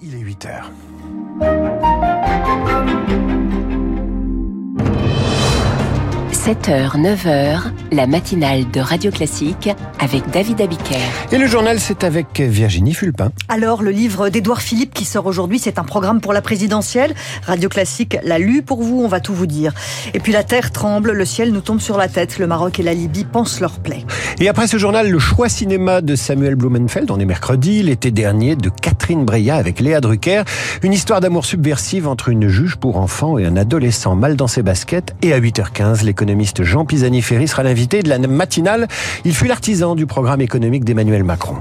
Il est 8 heures. 7h, 9h, la matinale de Radio Classique avec David Abiker. Et le journal, c'est avec Virginie Fulpin. Alors, le livre d'Édouard Philippe qui sort aujourd'hui, c'est un programme pour la présidentielle. Radio Classique l'a lu pour vous, on va tout vous dire. Et puis la terre tremble, le ciel nous tombe sur la tête. Le Maroc et la Libye pensent leur plaie. Et après ce journal, le choix cinéma de Samuel Blumenfeld, on est mercredi, l'été dernier, de Catherine Breillat avec Léa Drucker. Une histoire d'amour subversive entre une juge pour enfants et un adolescent mal dans ses baskets. Et à 8h15, Jean Pisani-Ferry sera l'invité de la matinale. Il fut l'artisan du programme économique d'Emmanuel Macron.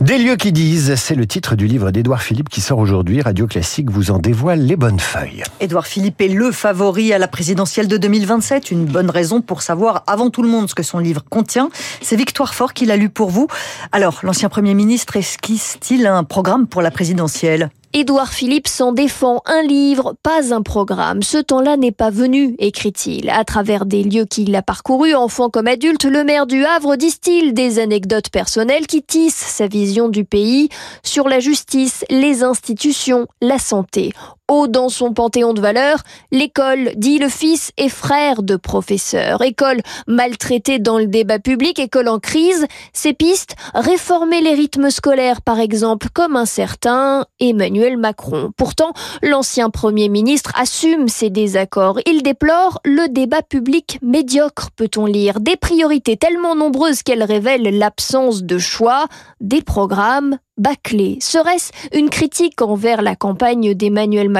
Des lieux qui disent, c'est le titre du livre d'Édouard Philippe qui sort aujourd'hui. Radio Classique vous en dévoile les bonnes feuilles. Édouard Philippe est le favori à la présidentielle de 2027. Une bonne raison pour savoir avant tout le monde ce que son livre contient. C'est Victoire Fort qui l'a lu pour vous. Alors, l'ancien Premier ministre esquisse-t-il un programme pour la présidentielle? Édouard Philippe s'en défend un livre, pas un programme. Ce temps-là n'est pas venu, écrit-il. À travers des lieux qu'il a parcourus, enfant comme adulte, le maire du Havre distille des anecdotes personnelles qui tissent sa vision du pays sur la justice, les institutions, la santé haut dans son panthéon de valeurs, l'école, dit le fils et frère de professeur. École maltraitée dans le débat public, école en crise. Ses pistes, réformer les rythmes scolaires par exemple, comme un certain Emmanuel Macron. Pourtant, l'ancien Premier ministre assume ses désaccords. Il déplore le débat public médiocre, peut-on lire. Des priorités tellement nombreuses qu'elles révèlent l'absence de choix, des programmes bâclé. Serait-ce une critique envers la campagne d'Emmanuel Macron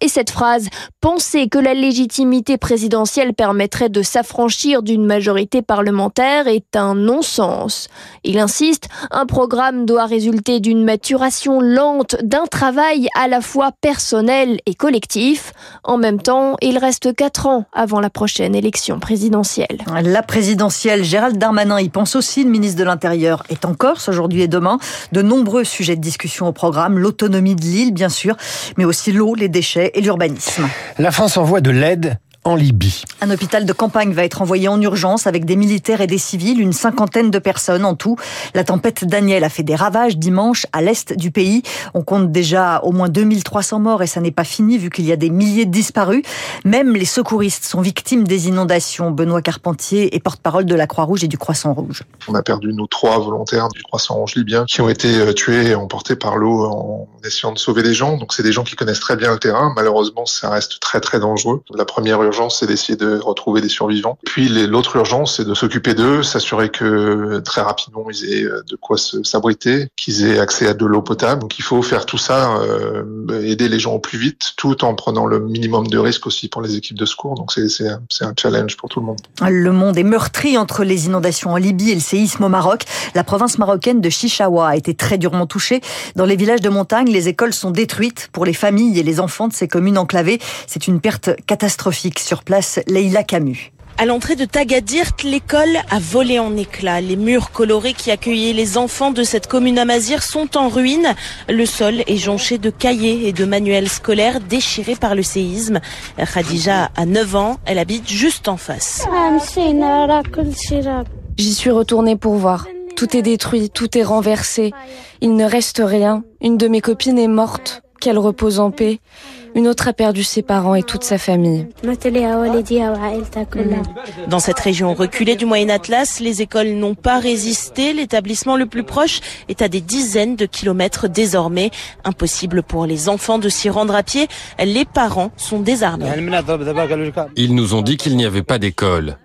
Et cette phrase, penser que la légitimité présidentielle permettrait de s'affranchir d'une majorité parlementaire est un non-sens. Il insiste, un programme doit résulter d'une maturation lente, d'un travail à la fois personnel et collectif. En même temps, il reste quatre ans avant la prochaine élection présidentielle. La présidentielle, Gérald Darmanin y pense aussi, le ministre de l'Intérieur est en Corse aujourd'hui et demain. De nombreux sujets de discussion au programme, l'autonomie de l'île bien sûr, mais aussi l'eau, les déchets et l'urbanisme. La France envoie de l'aide en Libye. Un hôpital de campagne va être envoyé en urgence avec des militaires et des civils, une cinquantaine de personnes en tout. La tempête Daniel a fait des ravages dimanche à l'est du pays. On compte déjà au moins 2300 morts et ça n'est pas fini vu qu'il y a des milliers de disparus. Même les secouristes sont victimes des inondations. Benoît Carpentier est porte-parole de la Croix-Rouge et du Croissant Rouge. On a perdu nos trois volontaires du Croissant Rouge libyen qui ont été euh, tués et emportés par l'eau en essayant de sauver des gens. Donc c'est des gens qui connaissent très bien le terrain. Malheureusement, ça reste très très dangereux. La première urgence, c'est d'essayer de retrouver des survivants. Puis l'autre urgence, c'est de s'occuper d'eux, s'assurer que très rapidement ils aient euh, de quoi s'abriter, qu'ils aient accès à de l'eau potable. Donc il faut faire tout ça, euh, aider les gens au plus vite, tout en prenant le minimum de risques aussi pour les équipes de secours. Donc c'est un challenge pour tout le monde. Le monde est meurtri entre les inondations en Libye et le séisme au Maroc. La province marocaine de Chichawa a été très durement touchée. Dans les villages de montagne, les écoles sont détruites pour les familles et les enfants de ces communes enclavées. C'est une perte catastrophique sur place Leïla Camus. À l'entrée de Tagadirt, l'école a volé en éclats. Les murs colorés qui accueillaient les enfants de cette commune amazir sont en ruine. Le sol est jonché de cahiers et de manuels scolaires déchirés par le séisme. Khadija a 9 ans, elle habite juste en face. J'y suis retournée pour voir. Tout est détruit, tout est renversé. Il ne reste rien. Une de mes copines est morte. Qu'elle repose en paix. Une autre a perdu ses parents et toute sa famille. Dans cette région reculée du Moyen Atlas, les écoles n'ont pas résisté. L'établissement le plus proche est à des dizaines de kilomètres désormais. Impossible pour les enfants de s'y rendre à pied. Les parents sont désarmés. Ils nous ont dit qu'il n'y avait pas d'école.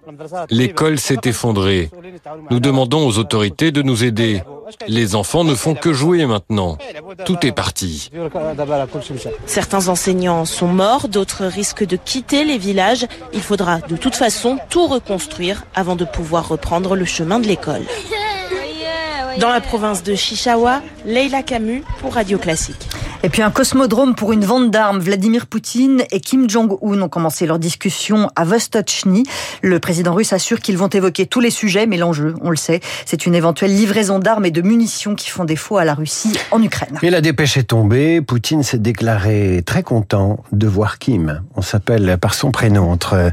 L'école s'est effondrée. Nous demandons aux autorités de nous aider. Les enfants ne font que jouer maintenant. Tout est parti. Certains enseignants sont morts, d'autres risquent de quitter les villages. Il faudra de toute façon tout reconstruire avant de pouvoir reprendre le chemin de l'école. Dans la province de Chichawa, Leila Camus pour Radio Classique. Et puis un cosmodrome pour une vente d'armes. Vladimir Poutine et Kim Jong-un ont commencé leur discussion à Vostochny. Le président russe assure qu'ils vont évoquer tous les sujets, mais l'enjeu, on le sait, c'est une éventuelle livraison d'armes et de munitions qui font défaut à la Russie en Ukraine. Et la dépêche est tombée. Poutine s'est déclaré très content de voir Kim. On s'appelle par son prénom entre,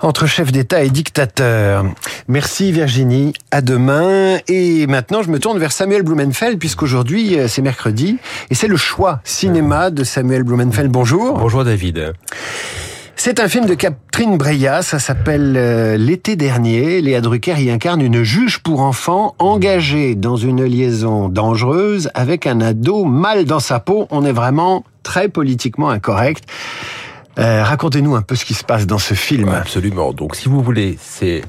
entre chef d'État et dictateur. Merci Virginie. À demain. Et maintenant, je me tourne vers Samuel Blumenfeld puisqu'aujourd'hui, c'est mercredi et c'est le choix cinéma de Samuel Blumenfeld. Bonjour. Bonjour David. C'est un film de Catherine Breillat, ça s'appelle euh, L'été dernier. Léa Drucker y incarne une juge pour enfants engagée dans une liaison dangereuse avec un ado mal dans sa peau. On est vraiment très politiquement incorrect. Euh, racontez-nous un peu ce qui se passe dans ce film. Absolument. Donc, si vous voulez, c'est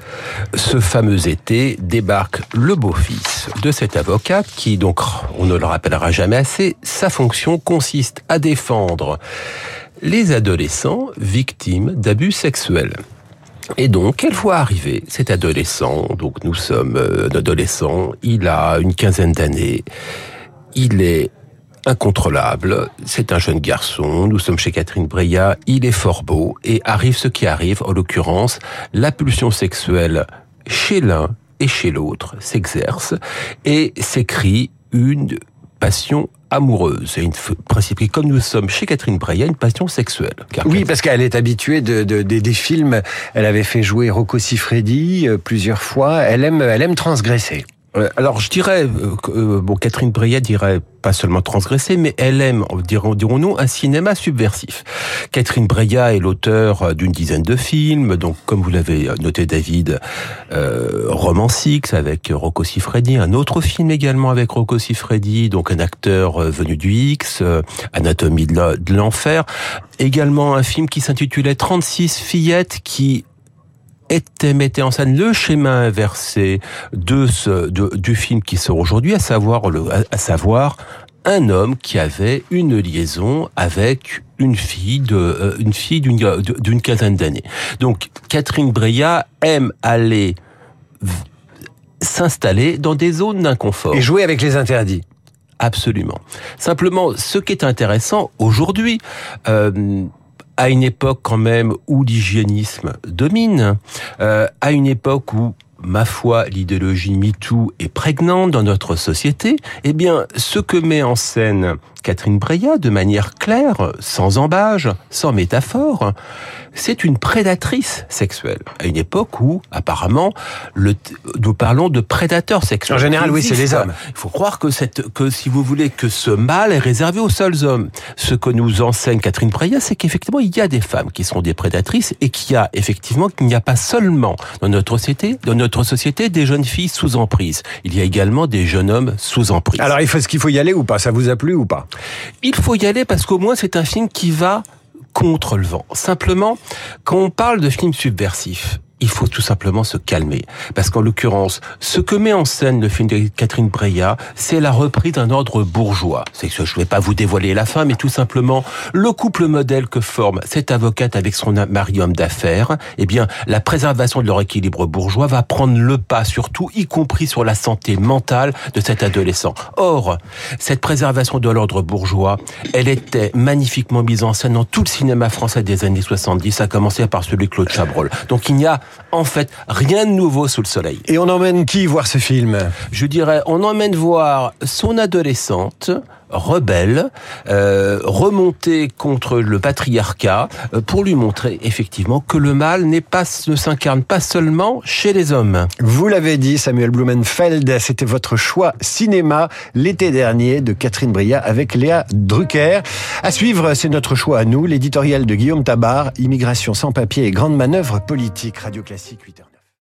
ce fameux été débarque le beau-fils de cet avocat qui, donc, on ne le rappellera jamais assez, sa fonction consiste à défendre les adolescents victimes d'abus sexuels. Et donc, quelle fois arrivé cet adolescent, donc nous sommes euh, adolescents, il a une quinzaine d'années, il est incontrôlable. C'est un jeune garçon. Nous sommes chez Catherine Breillat. Il est fort beau et arrive ce qui arrive. En l'occurrence, la pulsion sexuelle chez l'un et chez l'autre s'exerce et s'écrit une passion amoureuse. Une principe comme nous sommes chez Catherine Breillat, une passion sexuelle. oui, parce qu'elle est habituée de, des films. Elle avait fait jouer Rocco Siffredi euh, plusieurs fois. Elle aime, elle aime transgresser. Euh, alors je dirais, euh, euh, bon, Catherine Breillat dirait pas seulement transgresser, mais elle aime, dirons-nous, un cinéma subversif. Catherine Breillat est l'auteur d'une dizaine de films, donc comme vous l'avez noté David, euh, Romancix avec Rocco Siffredi, un autre film également avec Rocco Siffredi, donc un acteur venu du X, Anatomie de l'enfer, également un film qui s'intitulait 36 fillettes qui était, mettait en scène le schéma inversé de ce, du film qui sort aujourd'hui, à savoir le, à savoir un homme qui avait une liaison avec une fille de euh, une fille d'une d'une quinzaine d'années. Donc Catherine Breillat aime aller s'installer dans des zones d'inconfort et jouer avec les interdits. Absolument. Simplement, ce qui est intéressant aujourd'hui. Euh, à une époque quand même où l'hygiénisme domine, euh, à une époque où ma foi, l'idéologie MeToo est prégnante dans notre société, eh bien, ce que met en scène Catherine Breillat de manière claire, sans embâge, sans métaphore, c'est une prédatrice sexuelle. À une époque où, apparemment, le, nous parlons de prédateurs sexuels. En général, oui, c'est les hommes. Il faut croire que cette, que si vous voulez, que ce mal est réservé aux seuls hommes. Ce que nous enseigne Catherine Breillat, c'est qu'effectivement, il y a des femmes qui sont des prédatrices et qu'il y a effectivement qu'il n'y a pas seulement dans notre société, dans notre société, des jeunes filles sous emprise. Il y a également des jeunes hommes sous emprise. Alors, il faut, ce qu'il faut y aller ou pas? Ça vous a plu ou pas? Il faut y aller parce qu'au moins c'est un film qui va contre le vent. Simplement, quand on parle de film subversif, il faut tout simplement se calmer. Parce qu'en l'occurrence, ce que met en scène le film de Catherine Breillat, c'est la reprise d'un ordre bourgeois. C'est que je ne vais pas vous dévoiler la fin, mais tout simplement, le couple modèle que forme cette avocate avec son mari d'affaires, eh bien, la préservation de leur équilibre bourgeois va prendre le pas sur tout, y compris sur la santé mentale de cet adolescent. Or, cette préservation de l'ordre bourgeois, elle était magnifiquement mise en scène dans tout le cinéma français des années 70, à commencer par celui de Claude Chabrol. Donc il n'y a en fait, rien de nouveau sous le soleil. Et on emmène qui voir ce film? Je dirais, on emmène voir son adolescente, rebelle, euh, remontée contre le patriarcat, euh, pour lui montrer effectivement que le mal pas, ne s'incarne pas seulement chez les hommes. Vous l'avez dit, Samuel Blumenfeld, c'était votre choix cinéma l'été dernier de Catherine Bria avec Léa Drucker. À suivre, c'est notre choix à nous, l'éditorial de Guillaume Tabar, Immigration sans papier et grande manœuvre politique, Radio Classique 8h.